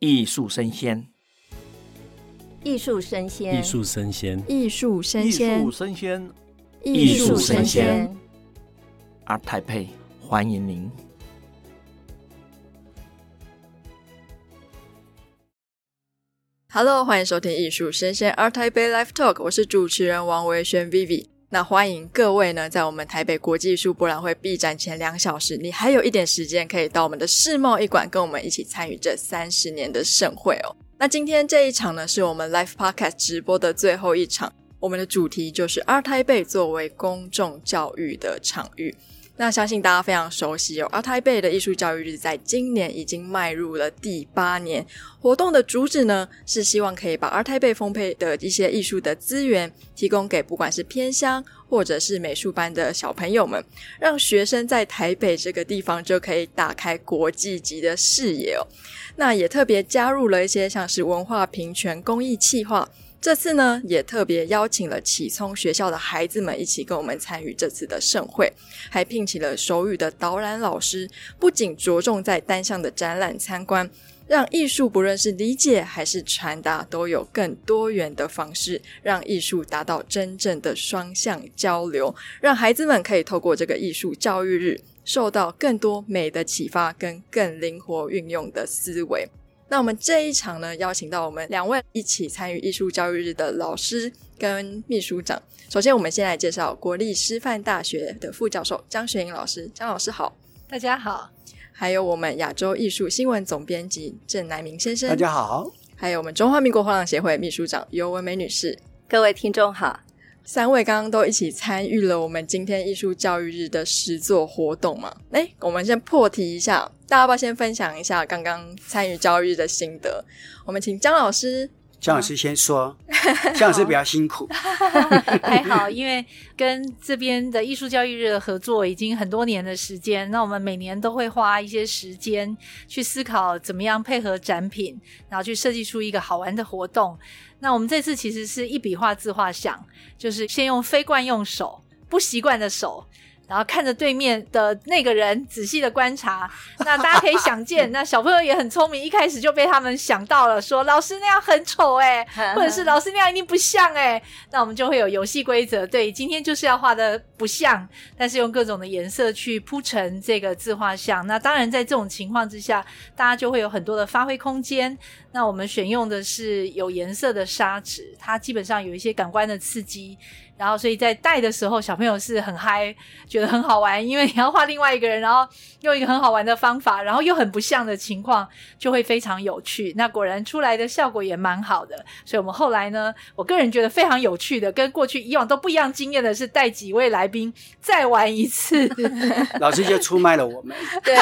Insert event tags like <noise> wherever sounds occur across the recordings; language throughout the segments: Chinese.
艺术生鲜，艺术生鲜，艺术生鲜，艺术生鲜，艺术生鲜，艺术生鲜。ART TAIPEI，欢迎您。Hello，欢迎收听艺术生鲜 ART TAIPEI Live Talk，我是主持人王维轩 Vivi。那欢迎各位呢，在我们台北国际艺术博览会闭展前两小时，你还有一点时间可以到我们的世贸艺馆，跟我们一起参与这三十年的盛会哦。那今天这一场呢，是我们 Live Podcast 直播的最后一场，我们的主题就是 ART TAIPEI 作为公众教育的场域。那相信大家非常熟悉哦，ART TAIPEI 的艺术教育日在今年已经迈入了第八年。活动的主旨呢，是希望可以把 ART TAIPEI 丰沛的一些艺术的资源提供给不管是偏乡或者是美术班的小朋友们，让学生在台北这个地方就可以打开国际级的视野哦。那也特别加入了一些像是文化平权公益企划。这次呢，也特别邀请了启聪学校的孩子们一起跟我们参与这次的盛会，还聘请了手语的导览老师，不仅着重在单向的展览参观，让艺术不论是理解还是传达，都有更多元的方式，让艺术达到真正的双向交流，让孩子们可以透过这个艺术教育日，受到更多美的启发跟更灵活运用的思维。那我们这一场呢，邀请到我们两位一起参与艺术教育日的老师跟秘书长。首先，我们先来介绍国立师范大学的副教授张雪莹老师。张老师好，大家好。还有我们亚洲艺术新闻总编辑郑南明先生，大家好。还有我们中华民国画廊协会秘书长尤文梅女士，各位听众好。三位刚刚都一起参与了我们今天艺术教育日的实作活动嘛？诶，我们先破题一下，大家要不要先分享一下刚刚参与教育日的心得？我们请江老师，姜老师先说，<laughs> 姜老师比较辛苦，<laughs> 还好，因为跟这边的艺术教育日的合作已经很多年的时间，那我们每年都会花一些时间去思考怎么样配合展品，然后去设计出一个好玩的活动。那我们这次其实是一笔画自画像，就是先用非惯用手，不习惯的手。然后看着对面的那个人，仔细的观察。<laughs> 那大家可以想见，那小朋友也很聪明，一开始就被他们想到了，说老师那样很丑哎，<laughs> 或者是老师那样一定不像哎。那我们就会有游戏规则，对，今天就是要画的不像，但是用各种的颜色去铺成这个自画像。那当然在这种情况之下，大家就会有很多的发挥空间。那我们选用的是有颜色的砂纸，它基本上有一些感官的刺激。然后，所以在带的时候，小朋友是很嗨，觉得很好玩，因为你要画另外一个人，然后用一个很好玩的方法，然后又很不像的情况，就会非常有趣。那果然出来的效果也蛮好的。所以我们后来呢，我个人觉得非常有趣的，跟过去以往都不一样经验的是，带几位来宾再玩一次。<laughs> 老师就出卖了我们，对，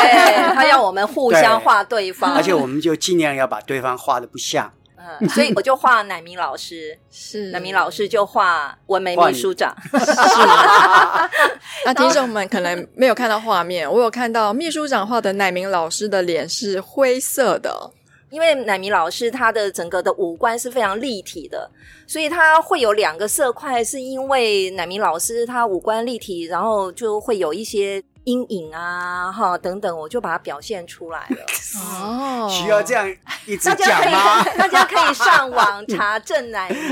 他要我们互相画对方，而且我们就尽量要把对方画的不像。嗯，所以我就画乃明老师，<laughs> 是乃明老师就画文玫秘书长。<laughs> 是，<laughs> 那听众们可能没有看到画面，我有看到秘书长画的乃明老师的脸是灰色的，因为乃明老师他的整个的五官是非常立体的，所以他会有两个色块，是因为乃明老师他五官立体，然后就会有一些。阴影啊，哈等等，我就把它表现出来了。<laughs> 哦，需要这样一直讲吗？大家可以上网查郑乃明，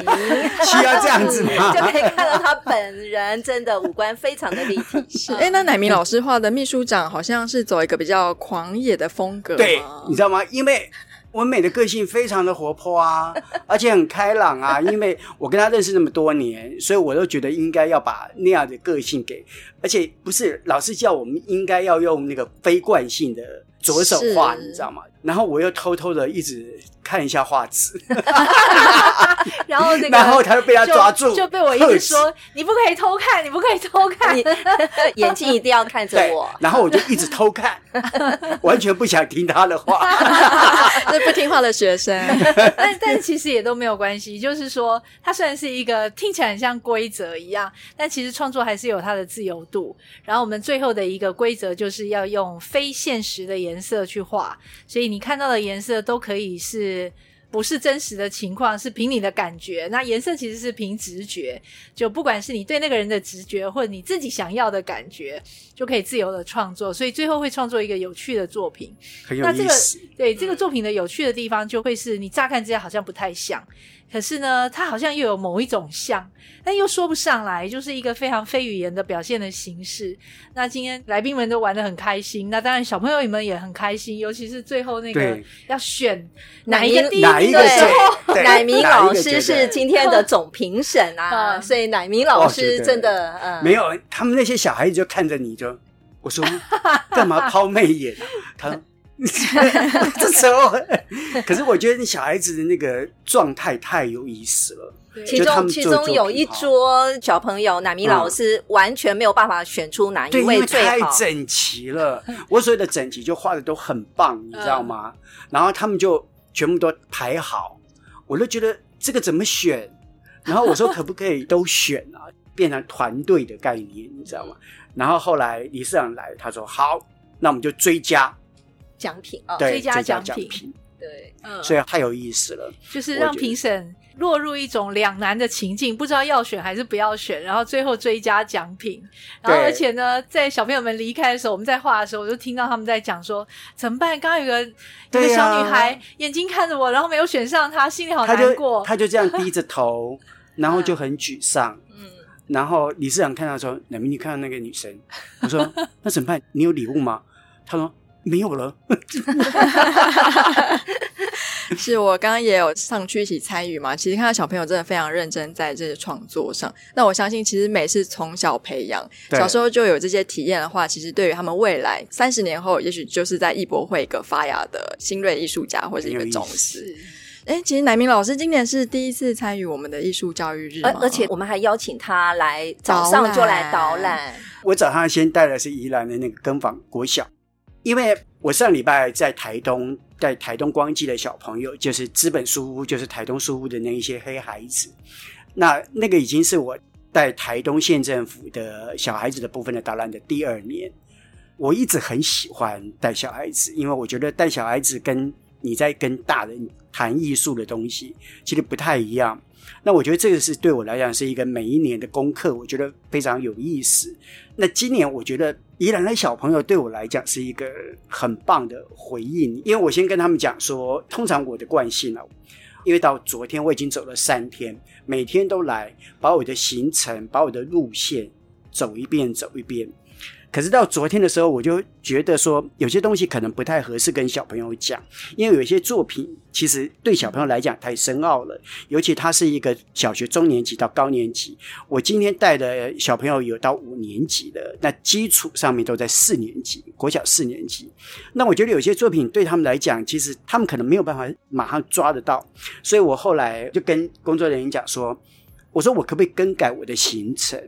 需要这样子吗？<laughs> 就可以看到他本人真的五官非常的立体。<laughs> 是，哎、欸，那乃明老师画的秘书长好像是走一个比较狂野的风格，对，你知道吗？因为。文美的个性非常的活泼啊，<laughs> 而且很开朗啊。因为我跟他认识那么多年，所以我都觉得应该要把那样的个性给，而且不是老师叫我们应该要用那个非惯性的左手画，你知道吗？然后我又偷偷的一直。看一下画质，<laughs> 然后那个，然后他就被他抓住，就，就被我一直说你不可以偷看，你不可以偷看，<laughs> 眼睛一定要看着我。然后我就一直偷看，<laughs> 完全不想听他的话，这不听话的学生。但但其实也都没有关系，就是说，他虽然是一个听起来很像规则一样，但其实创作还是有它的自由度。然后我们最后的一个规则就是要用非现实的颜色去画，所以你看到的颜色都可以是。不是真实的情况，是凭你的感觉。那颜色其实是凭直觉，就不管是你对那个人的直觉，或者你自己想要的感觉，就可以自由的创作。所以最后会创作一个有趣的作品。很有意思。那这个对这个作品的有趣的地方，就会是你乍看之下好像不太像。可是呢，他好像又有某一种像，但又说不上来，就是一个非常非语言的表现的形式。那今天来宾们都玩的很开心，那当然小朋友们也很开心，尤其是最后那个要选哪一个第一名的时候，乃明老师是今天的总评审啊，<laughs> 所以乃明老师真的、没有他们那些小孩子就看着你就，我说 <laughs> 干嘛抛媚眼、啊？他说。<laughs> 这时候，可是我觉得你小孩子的那个状态太有意思了。其中，其中有一桌小朋友，乃米老师完全没有办法选出哪一位最好。太整齐了，<laughs> 我所谓的整齐就画的都很棒，你知道吗？然后他们就全部都排好，我都觉得这个怎么选？然后我说可不可以都选啊？<laughs> 变成团队的概念，你知道吗？然后后来理事长来，他说好，那我们就追加。奖品啊，对，最佳奖品，品，对，嗯，所以太有意思了，就是让评审落入一种两难的情境，不知道要选还是不要选，然后最后追加奖品，然后而且呢，在小朋友们离开的时候，我们在画的时候，我就听到他们在讲说怎么办？刚刚有个有个小女孩眼睛看着我，然后没有选上她，心里好难过，她就，就这样低着头，然后就很沮丧，嗯，然后理事长看到说：“乃明，你看到那个女生？”我说：“那怎么办？你有礼物吗？”他说。没有了，<laughs> 是我刚刚也有上去一起参与嘛。其实看到小朋友真的非常认真在这个创作上。那我相信，其实美是从小培养，小时候就有这些体验的话，其实对于他们未来三十年后，也许就是在艺博会一个发芽的新锐艺术家或者一个种子。哎，其实乃明老师今年是第一次参与我们的艺术教育日，而而且我们还邀请他来早上就来导览。我早上先带的是宜兰的那个耕坊国小。因为我上礼拜在台东，在台东光记的小朋友，就是资本书屋，就是台东书屋的那一些黑孩子，那那个已经是我带台东县政府的小孩子的部分的导览的第二年。我一直很喜欢带小孩子，因为我觉得带小孩子跟你在跟大人谈艺术的东西其实不太一样。那我觉得这个是对我来讲是一个每一年的功课，我觉得非常有意思。那今年我觉得宜兰的小朋友对我来讲是一个很棒的回应，因为我先跟他们讲说，通常我的惯性啊，因为到昨天我已经走了三天，每天都来把我的行程、把我的路线走一遍，走一遍。可是到昨天的时候，我就觉得说有些东西可能不太合适跟小朋友讲，因为有些作品其实对小朋友来讲太深奥了，尤其他是一个小学中年级到高年级。我今天带的小朋友有到五年级的，那基础上面都在四年级，国小四年级。那我觉得有些作品对他们来讲，其实他们可能没有办法马上抓得到，所以我后来就跟工作人员讲说，我说我可不可以更改我的行程？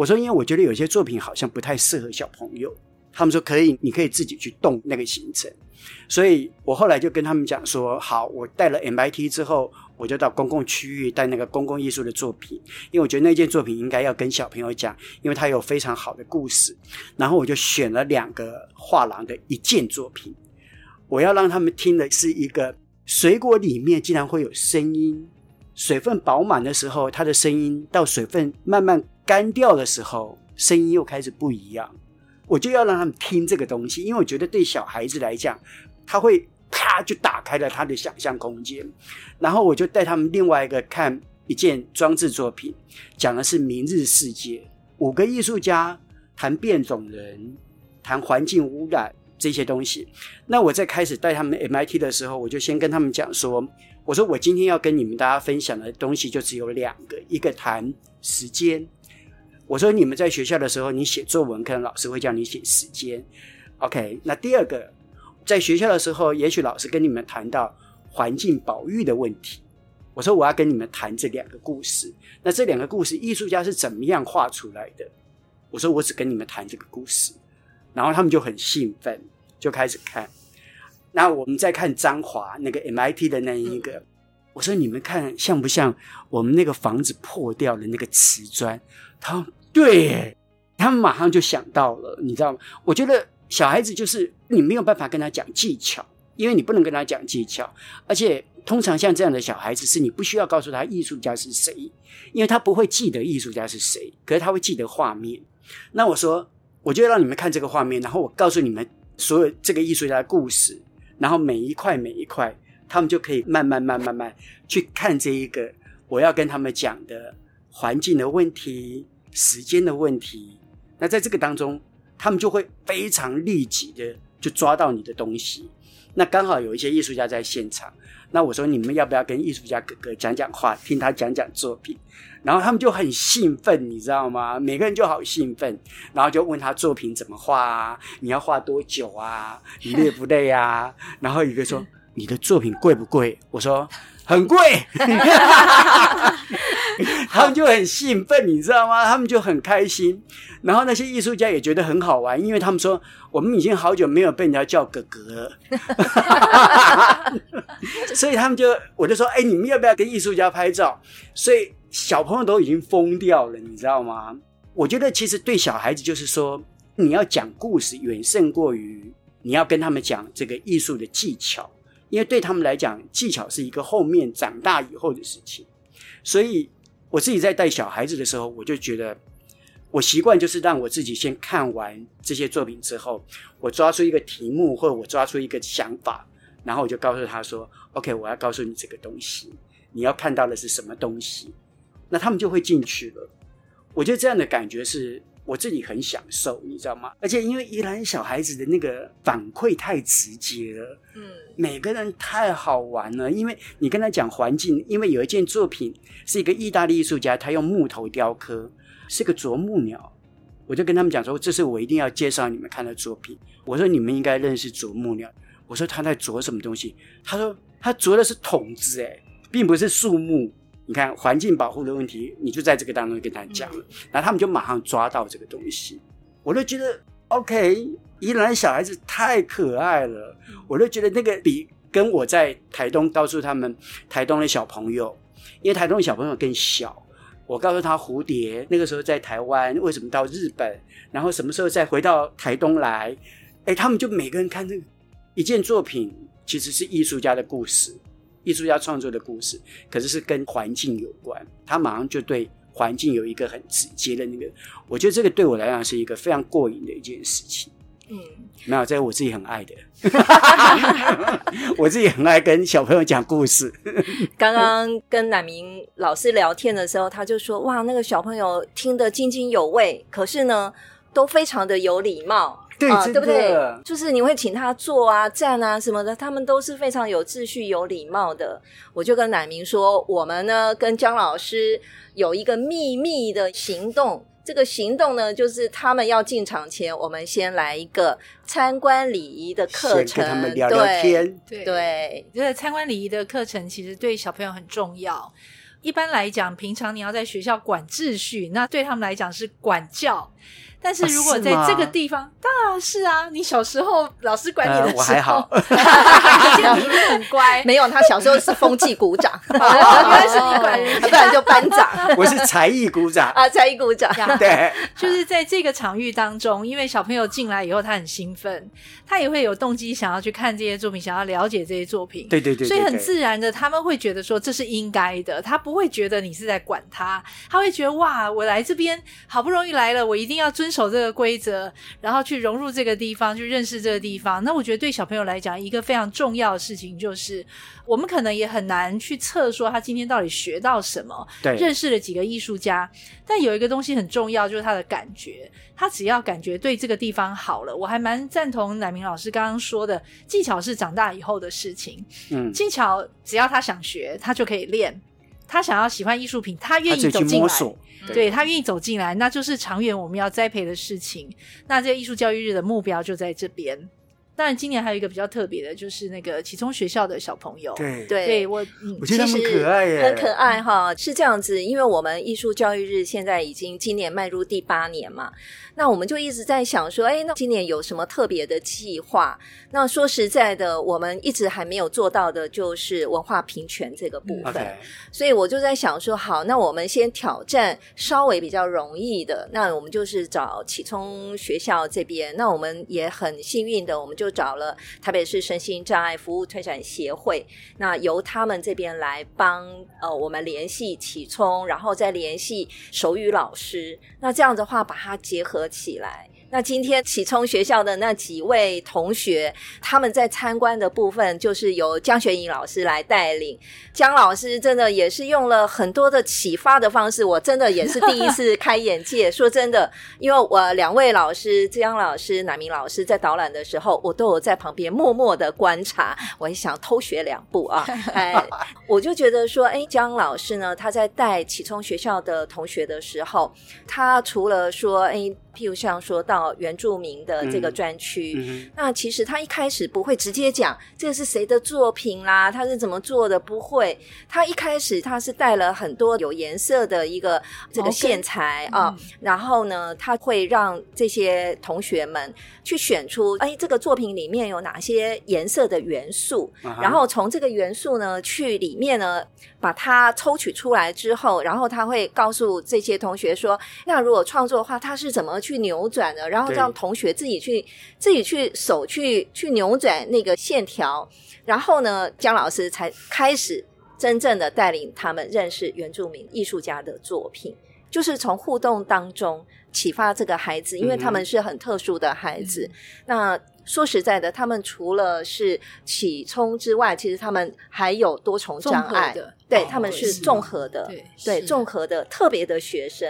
我说，因为我觉得有些作品好像不太适合小朋友。他们说可以，你可以自己去动那个行程。所以我后来就跟他们讲说，好，我带了 MIT 之后，我就到公共区域带那个公共艺术的作品，因为我觉得那件作品应该要跟小朋友讲，因为它有非常好的故事。然后我就选了两个画廊的一件作品，我要让他们听的是一个水果里面竟然会有声音，水分饱满的时候，它的声音到水分慢慢。干掉的时候，声音又开始不一样。我就要让他们听这个东西，因为我觉得对小孩子来讲，他会啪就打开了他的想象空间。然后我就带他们另外一个看一件装置作品，讲的是明日世界。五个艺术家谈变种人，谈环境污染这些东西。那我在开始带他们 MIT 的时候，我就先跟他们讲说：“我说我今天要跟你们大家分享的东西就只有两个，一个谈时间。”我说你们在学校的时候，你写作文，可能老师会叫你写时间。OK，那第二个，在学校的时候，也许老师跟你们谈到环境保育的问题。我说我要跟你们谈这两个故事。那这两个故事，艺术家是怎么样画出来的？我说我只跟你们谈这个故事，然后他们就很兴奋，就开始看。那我们再看张华那个 MIT 的那一个，我说你们看像不像我们那个房子破掉的那个瓷砖？他。对，他们马上就想到了，你知道吗？我觉得小孩子就是你没有办法跟他讲技巧，因为你不能跟他讲技巧，而且通常像这样的小孩子，是你不需要告诉他艺术家是谁，因为他不会记得艺术家是谁，可是他会记得画面。那我说，我就让你们看这个画面，然后我告诉你们所有这个艺术家的故事，然后每一块每一块，他们就可以慢慢慢慢慢去看这一个我要跟他们讲的环境的问题、时间的问题。那在这个当中，他们就会非常立即的就抓到你的东西。那刚好有一些艺术家在现场，那我说你们要不要跟艺术家哥哥讲讲话，听他讲讲作品？然后他们就很兴奋，你知道吗？每个人就好兴奋，然后就问他作品怎么画啊？你要画多久啊？你累不累啊？<laughs> 然后一个说你的作品贵不贵？我说很贵。<laughs> 他们就很兴奋，你知道吗？他们就很开心。然后那些艺术家也觉得很好玩，因为他们说我们已经好久没有被人家叫哥哥了，<laughs> 所以他们就我就说，哎，你们要不要跟艺术家拍照？所以小朋友都已经疯掉了，你知道吗？我觉得其实对小孩子就是说，你要讲故事远胜过于你要跟他们讲这个艺术的技巧，因为对他们来讲，技巧是一个后面长大以后的事情。所以我自己在带小孩子的时候，我就觉得。我习惯就是让我自己先看完这些作品之后，我抓出一个题目或者我抓出一个想法，然后我就告诉他说：“OK，我要告诉你这个东西，你要看到的是什么东西？”那他们就会进去了。我觉得这样的感觉是我自己很享受，你知道吗？而且因为宜兰小孩子的那个反馈太直接了，嗯，每个人太好玩了。因为你跟他讲环境，因为有一件作品是一个意大利艺术家，他用木头雕刻。是个啄木鸟，我就跟他们讲说，这是我一定要介绍你们看的作品。我说你们应该认识啄木鸟。我说他在啄什么东西？他说他啄的是筒子，哎，并不是树木。你看环境保护的问题，你就在这个当中跟他讲了，然后他们就马上抓到这个东西。我就觉得 OK，宜兰小孩子太可爱了。我就觉得那个比跟我在台东告诉他们台东的小朋友，因为台东的小朋友更小。我告诉他蝴蝶那个时候在台湾，为什么到日本，然后什么时候再回到台东来？哎，他们就每个人看这个一件作品，其实是艺术家的故事，艺术家创作的故事，可是是跟环境有关，他马上就对环境有一个很直接的那个，我觉得这个对我来讲是一个非常过瘾的一件事情。嗯，没有，这是我自己很爱的。<laughs> 我自己很爱跟小朋友讲故事。刚刚跟乃明老师聊天的时候，他就说：“哇，那个小朋友听得津津有味，可是呢，都非常的有礼貌，对，啊、对不对？就是你会请他坐啊、站啊什么的，他们都是非常有秩序、有礼貌的。”我就跟乃明说：“我们呢，跟姜老师有一个秘密的行动。”这个行动呢，就是他们要进场前，我们先来一个参观礼仪的课程，先跟他们聊聊天。对对，这个参观礼仪的课程其实对小朋友很重要。一般来讲，平常你要在学校管秩序，那对他们来讲是管教。但是如果在这个地方，当然是啊，你小时候老师管你的时候，我还好，<laughs> 你是很乖。没有，他小时候是风纪鼓掌，<laughs> 原来是你管人，<laughs> 不然就班长。我是才艺鼓掌。啊，才艺鼓掌。对，就是在这个场域当中，因为小朋友进来以后，他很兴奋，他也会有动机想要去看这些作品，想要了解这些作品。对对对，所以很自然的，他们会觉得说这是应该的，他不会觉得你是在管他，他会觉得哇，我来这边好不容易来了，我一定要遵守这个规则，然后去融入这个地方，去认识这个地方。那我觉得对小朋友来讲，一个非常重要的事情就是，我们可能也很难去测说他今天到底学到什么，对，认识了几个艺术家。但有一个东西很重要，就是他的感觉。他只要感觉对这个地方好了，我还蛮赞同乃明老师刚刚说的，技巧是长大以后的事情。嗯，技巧只要他想学，他就可以练。他想要喜欢艺术品，他愿意走进来，对，对他愿意走进来，那就是长远我们要栽培的事情。那这个艺术教育日的目标就在这边。当然，今年还有一个比较特别的，就是那个启聪学校的小朋友。对，对，对我，嗯，我觉得他们可爱耶，很可爱哈。是这样子，因为我们艺术教育日现在已经今年迈入第八年嘛。那我们就一直在想说，哎，那今年有什么特别的计划？那说实在的，我们一直还没有做到的，就是文化平权这个部分。Okay. 所以我就在想说，好，那我们先挑战稍微比较容易的。那我们就是找启聪学校这边。那我们也很幸运的，我们就找了台北市身心障碍服务推展协会，那由他们这边来帮呃我们联系启聪，然后再联系手语老师，那这样的话把它结合起来。那今天启聪学校的那几位同学，他们在参观的部分就是由江璇颖老师来带领。江老师真的也是用了很多的启发的方式，我真的也是第一次开眼界。<laughs> 说真的，因为我两位老师江老师、南明老师在导览的时候，我都有在旁边默默的观察，我也想偷学两步啊。<laughs> 哎，我就觉得说，哎，江老师呢，他在带启聪学校的同学的时候，他除了说，哎。譬如像说到原住民的这个专区，嗯嗯、那其实他一开始不会直接讲这个是谁的作品啦，他是怎么做的，不会。他一开始他是带了很多有颜色的一个这个线材啊，嗯、然后呢，他会让这些同学们去选出，哎，这个作品里面有哪些颜色的元素，啊、然后从这个元素呢，去里面呢，把它抽取出来之后，然后他会告诉这些同学说，那如果创作的话，他是怎么去扭转的，然后让同学自己去自己去手去去扭转那个线条，然后呢，姜老师才开始真正的带领他们认识原住民艺术家的作品，就是从互动当中启发这个孩子，因为他们是很特殊的孩子，嗯、那。说实在的，他们除了是起冲之外，其实他们还有多重障碍的，对，他们是综合的，对，综合的特别的学生。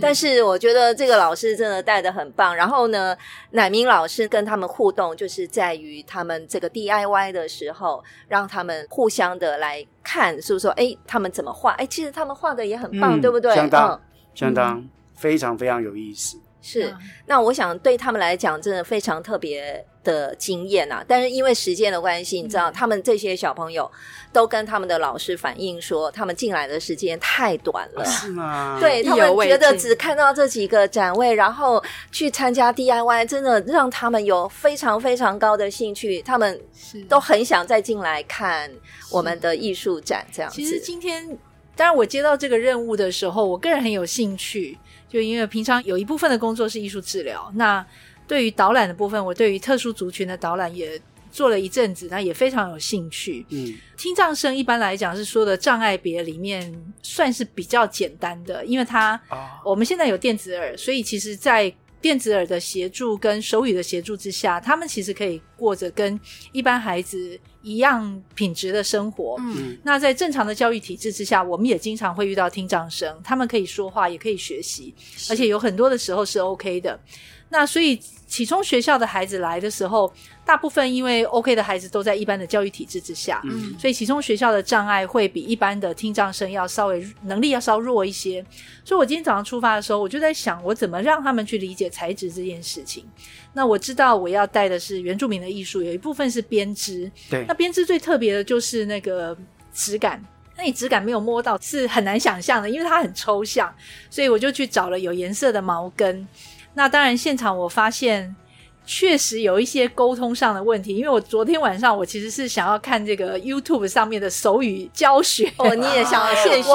但是我觉得这个老师真的带的很棒。然后呢，乃明老师跟他们互动，就是在于他们这个 DIY 的时候，让他们互相的来看，是不是说，哎，他们怎么画？哎，其实他们画的也很棒，对不对？相当，相当，非常非常有意思。是，那我想对他们来讲，真的非常特别的经验啊！但是因为时间的关系，你知道，他们这些小朋友都跟他们的老师反映说，他们进来的时间太短了，是吗？对，他们觉得只看到这几个展位，然后去参加 DIY，真的让他们有非常非常高的兴趣，他们都很想再进来看我们的艺术展。这样子，其实今天，当然我接到这个任务的时候，我个人很有兴趣。就因为平常有一部分的工作是艺术治疗，那对于导览的部分，我对于特殊族群的导览也做了一阵子，那也非常有兴趣。嗯，听障生一般来讲是说的障碍别里面算是比较简单的，因为他、哦、我们现在有电子耳，所以其实，在电子耳的协助跟手语的协助之下，他们其实可以过着跟一般孩子一样品质的生活。嗯，那在正常的教育体制之下，我们也经常会遇到听障生，他们可以说话，也可以学习，而且有很多的时候是 OK 的。那所以启聪学校的孩子来的时候，大部分因为 OK 的孩子都在一般的教育体制之下，嗯，所以启聪学校的障碍会比一般的听障生要稍微能力要稍弱一些。所以我今天早上出发的时候，我就在想，我怎么让他们去理解材质这件事情。那我知道我要带的是原住民的艺术，有一部分是编织，对，那编织最特别的就是那个质感，那你质感没有摸到是很难想象的，因为它很抽象，所以我就去找了有颜色的毛根。那当然，现场我发现确实有一些沟通上的问题，因为我昨天晚上我其实是想要看这个 YouTube 上面的手语教学，哦，你也想要 <laughs> 现学？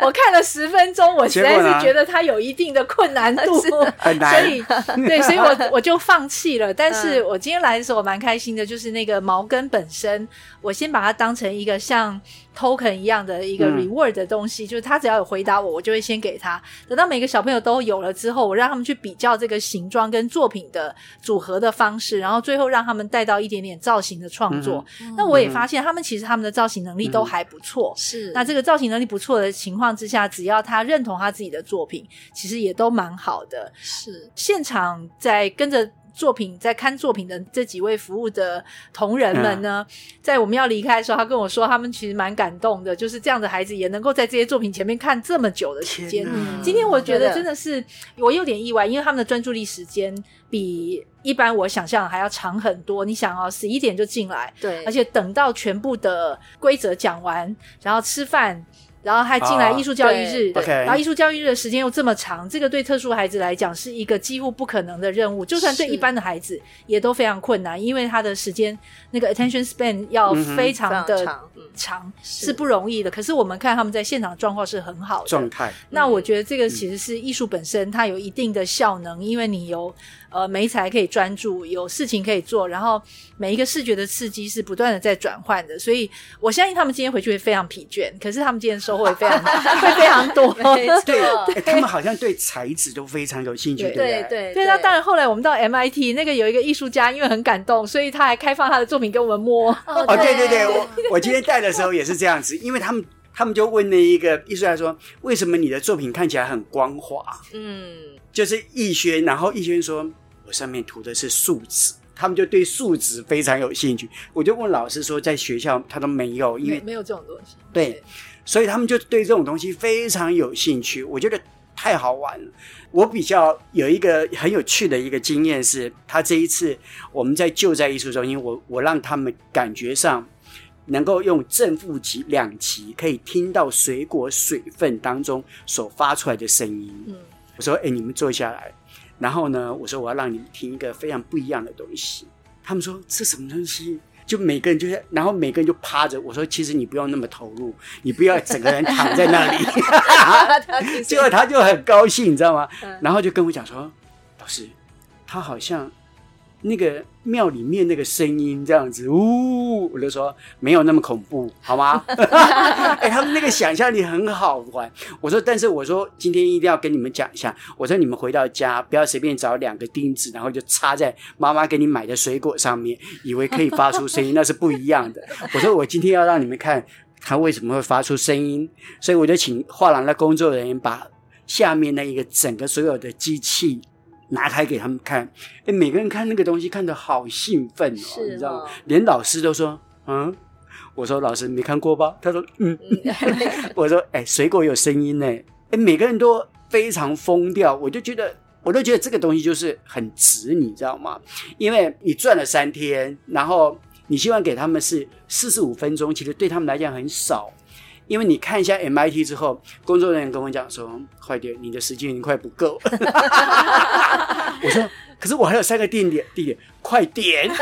我看了十分钟，我实在是觉得它有一定的困难度，<laughs> 很难，所以 <laughs> 对，所以我我就放弃了。但是我今天来的时候，我蛮开心的，就是那个毛根本身，我先把它当成一个像。token 一样的一个 reward 的东西，嗯、就是他只要有回答我，我就会先给他。等到每个小朋友都有了之后，我让他们去比较这个形状跟作品的组合的方式，然后最后让他们带到一点点造型的创作。嗯、那我也发现他们其实他们的造型能力都还不错。是、嗯，那这个造型能力不错的情况之下，只要他认同他自己的作品，其实也都蛮好的。是，现场在跟着。作品在看作品的这几位服务的同仁们呢，嗯、在我们要离开的时候，他跟我说，他们其实蛮感动的，就是这样的孩子也能够在这些作品前面看这么久的时间。哪今天我觉得真的是我有点意外，因为他们的专注力时间比一般我想象还要长很多。你想哦，十一点就进来，对，而且等到全部的规则讲完，然后吃饭。然后还进来艺术教育日，哦、然后艺术教育日的时间又这么长，这个对特殊孩子来讲是一个几乎不可能的任务，就算对一般的孩子也都非常困难，因为他的时间那个 attention span 要非常的长，嗯、长是不容易的。可是我们看他们在现场状况是很好的。状态，那我觉得这个其实是艺术本身它有一定的效能，嗯、因为你有呃媒材可以专注，有事情可以做，然后每一个视觉的刺激是不断的在转换的，所以我相信他们今天回去会非常疲倦，可是他们今天收获会非常 <laughs> 会非常多。对、欸，他们好像对材质都非常有兴趣，对对对对。对，那当然后来我们到 MIT 那个有一个艺术家，因为很感动，所以他还开放他的作品给我们摸。哦，对对对，我我今天带的时候也是这样子，因为他们。他们就问那一个艺术家说：“为什么你的作品看起来很光滑？”嗯，就是艺轩，然后艺轩说：“我上面涂的是树脂。”他们就对树脂非常有兴趣。我就问老师说：“在学校他都没有，因为没有这种东西。”对，所以他们就对这种东西非常有兴趣。我觉得太好玩了。我比较有一个很有趣的一个经验是，他这一次我们在就在艺术中心，我我让他们感觉上。能够用正负极两极可以听到水果水分当中所发出来的声音。嗯，我说：“哎，你们坐下来。”然后呢，我说：“我要让你们听一个非常不一样的东西。”他们说：“这什么东西？”就每个人就是，然后每个人就趴着。我说：“其实你不用那么投入，你不要整个人躺在那里。<laughs> ”结果他就很高兴，你知道吗？然后就跟我讲说：“老师，他好像……”那个庙里面那个声音这样子，呜，我就说没有那么恐怖，好吗？<laughs> 哎、欸，他们那个想象力很好玩。我说，但是我说今天一定要跟你们讲一下。我说你们回到家不要随便找两个钉子，然后就插在妈妈给你买的水果上面，以为可以发出声音，<laughs> 那是不一样的。我说我今天要让你们看它为什么会发出声音，所以我就请画廊的工作人员把下面那一个整个所有的机器。拿开给他们看，哎，每个人看那个东西看得好兴奋哦，你知道吗？连老师都说，嗯，我说老师没看过吧？他说，嗯，<laughs> 我说，哎，水果有声音呢，哎，每个人都非常疯掉，我就觉得，我都觉得这个东西就是很值，你知道吗？因为你转了三天，然后你希望给他们是四十五分钟，其实对他们来讲很少。因为你看一下 MIT 之后，工作人员跟我讲说：“快点，你的时间已经快不够。” <laughs> 我说：“可是我还有三个地点，地点。”快点！<laughs>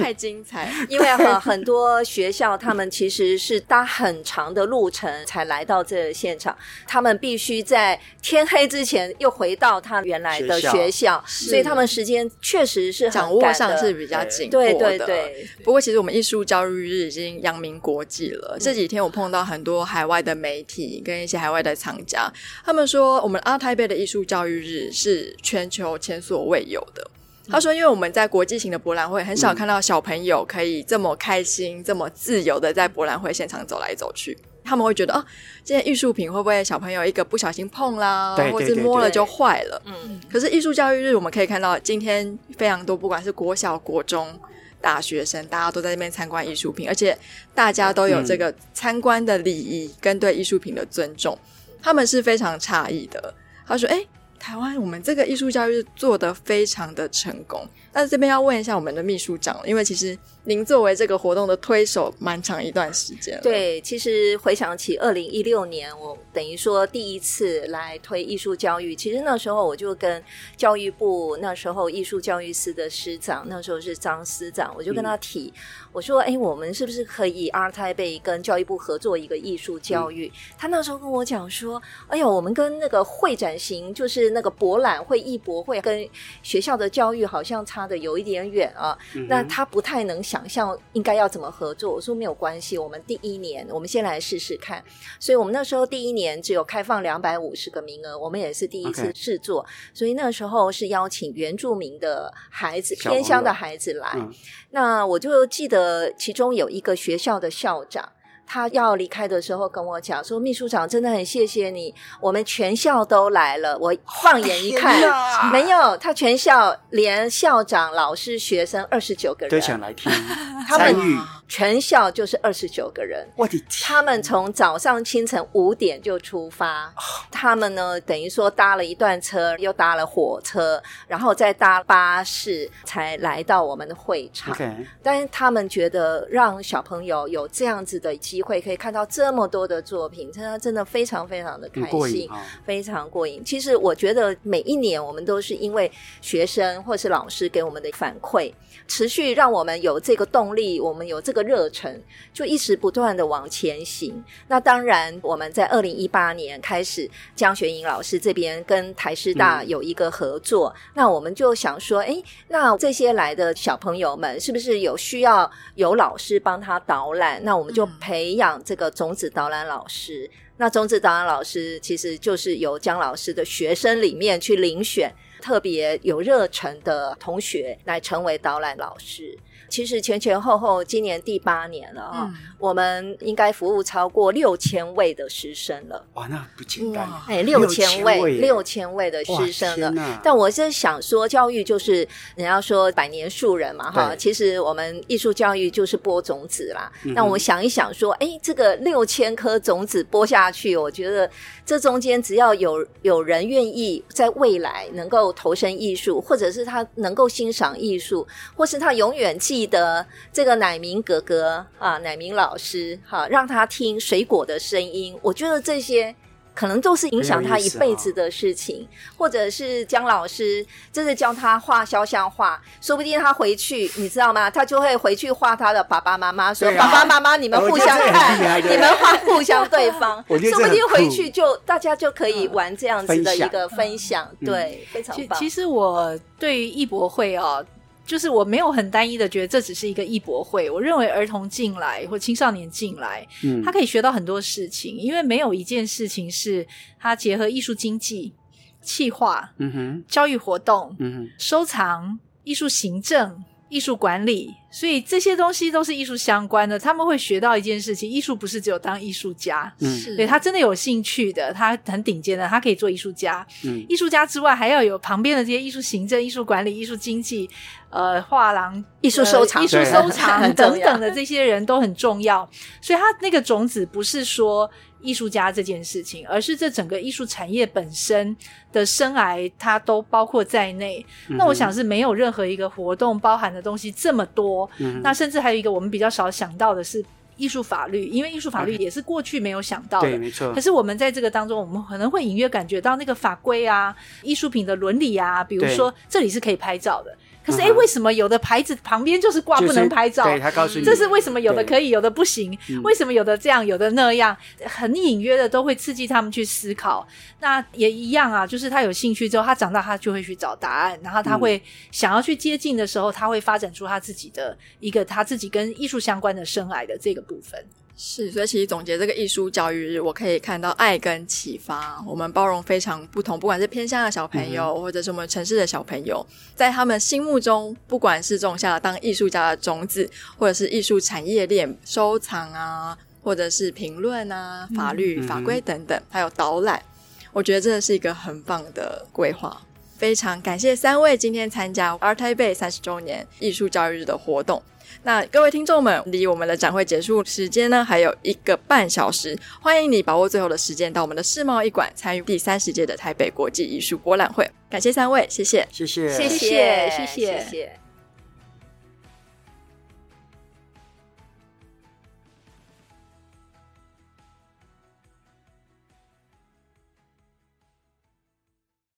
太精彩，因为很很多学校，他们其实是搭很长的路程才来到这个现场，他们必须在天黑之前又回到他原来的学校，学校，所以他们时间确实是掌握上是比较紧迫的。对对对。不过，其实我们艺术教育日已经扬名国际了。这几天我碰到很多海外的媒体跟一些海外的藏家，他们说我们阿台北的艺术教育日是全球前所未有的。他说：“因为我们在国际型的博览会，很少看到小朋友可以这么开心、嗯、这么自由的在博览会现场走来走去。他们会觉得，哦，这件艺术品会不会小朋友一个不小心碰啦，对对对对，或是摸了就坏了？嗯。可是艺术教育日，我们可以看到今天非常多，不管是国小、国中、大学生，大家都在那边参观艺术品，而且大家都有这个参观的礼仪跟对艺术品的尊重，他们是非常诧异的。他说：，哎。”台湾，我们这个艺术教育做得非常的成功。但是这边要问一下我们的秘书长，因为其实您作为这个活动的推手，蛮长一段时间了。对，其实回想起二零一六年，我等于说第一次来推艺术教育，其实那时候我就跟教育部那时候艺术教育司的司长，那时候是张司长，我就跟他提，嗯、我说：“哎，我们是不是可以 ART TAIPEI 跟教育部合作一个艺术教育？”嗯、他那时候跟我讲说：“哎呦，我们跟那个会展型，就是那个博览会、艺博会，跟学校的教育好像差。”的有一点远啊，那他不太能想象应该要怎么合作。我说没有关系，我们第一年我们先来试试看。所以我们那时候第一年只有开放两百五十个名额，我们也是第一次试做.所以那时候是邀请原住民的孩子、偏乡的孩子来。嗯、那我就记得其中有一个学校的校长。他要离开的时候跟我讲说：“秘书长真的很谢谢你，我们全校都来了。”我放眼一看，没有，他全校连校长、老师、学生二十九个人都想来听，<laughs> 他们全校就是二十九个人。我的天！他们从早上清晨五点就出发，他们呢等于说搭了一段车，又搭了火车，然后再搭巴士才来到我们的会场。但是他们觉得让小朋友有这样子的机机会可以看到这么多的作品，真的真的非常非常的开心，非常过瘾。其实我觉得每一年我们都是因为学生或是老师给我们的反馈，持续让我们有这个动力，我们有这个个热忱就一直不断的往前行。那当然，我们在二零一八年开始，江学颖老师这边跟台师大有一个合作，嗯、那我们就想说，哎，那这些来的小朋友们是不是有需要有老师帮他导览？那我们就培养这个种子导览老师。嗯、那种子导览老师其实就是由江老师的学生里面去遴选。特别有热忱的同学来成为导览老师。其实前前后后今年第八年了啊，嗯、我们应该服务超过六千位的师生了。哇，那不简单！哎，六千位，六千位的师生了。但我是想说，教育就是人家说百年树人嘛，哈。其实我们艺术教育就是播种子啦。那、我想一想说，哎，这个六千颗种子播下去，我觉得这中间只要有有人愿意在未来能够投身艺术，或者是他能够欣赏艺术，或是他永远记。记得这个乃明哥哥啊，乃明老师哈、啊，让他听水果的声音。我觉得这些可能都是影响他一辈子的事情，哦、或者是江老师，这是教他画肖像画，说不定他回去，你知道吗？他就会回去画他的爸爸妈妈，说、啊、爸爸妈妈，你们互相看，你们画互相对方，说不定回去就大家就可以玩这样子的一个分享，对，嗯、非常棒。其实我对于艺博会哦。就是我没有很单一的觉得这只是一个艺博会，我认为儿童进来或青少年进来，嗯，他可以学到很多事情，因为没有一件事情是他结合艺术经济、企划、嗯哼、教育活动、嗯哼、收藏、艺术行政、艺术管理。所以这些东西都是艺术相关的，他们会学到一件事情：艺术不是只有当艺术家，是对他真的有兴趣的，他很顶尖的，他可以做艺术家。嗯，艺术家之外，还要有旁边的这些艺术行政、艺术管理、艺术经济，呃，画廊、艺术收藏、艺术收 <laughs> 藏等等的这些人都很重要。所以，他那个种子不是说艺术家这件事情，而是这整个艺术产业本身的生涯，它都包括在内。嗯、那我想是没有任何一个活动包含的东西这么多。嗯、那甚至还有一个我们比较少想到的是艺术法律，因为艺术法律也是过去没有想到的。对，没错。可是我们在这个当中，我们可能会隐约感觉到那个法规啊、艺术品的伦理啊，比如说这里是可以拍照的。可是，哎，为什么有的牌子旁边就是挂不能拍照？对，他告诉你，这是为什么有的可以，有的不行？为什么有的这样，有的那样？很隐约的都会刺激他们去思考。那也一样啊，就是他有兴趣之后，他长大他就会去找答案，然后他会想要去接近的时候，他会发展出他自己的一个他自己跟艺术相关的生涯的这个部分。是，所以其实总结这个艺术教育日，我可以看到爱跟启发。我们包容非常不同，不管是偏乡的小朋友，嗯、或者是我们城市的小朋友，在他们心目中，不管是种下了当艺术家的种子，或者是艺术产业链收藏啊，或者是评论啊、法律、嗯、法规等等，还有导览，我觉得真的是一个很棒的规划。非常感谢三位今天参加 ART TAIPEI 三十周年艺术教育日的活动。那各位听众们，离我们的展会结束时间呢，还有一个半小时，欢迎你把握最后的时间到我们的世贸艺馆参与第三十届的台北国际艺术博览会。感谢三位，谢谢，谢谢，谢谢，谢谢，谢谢。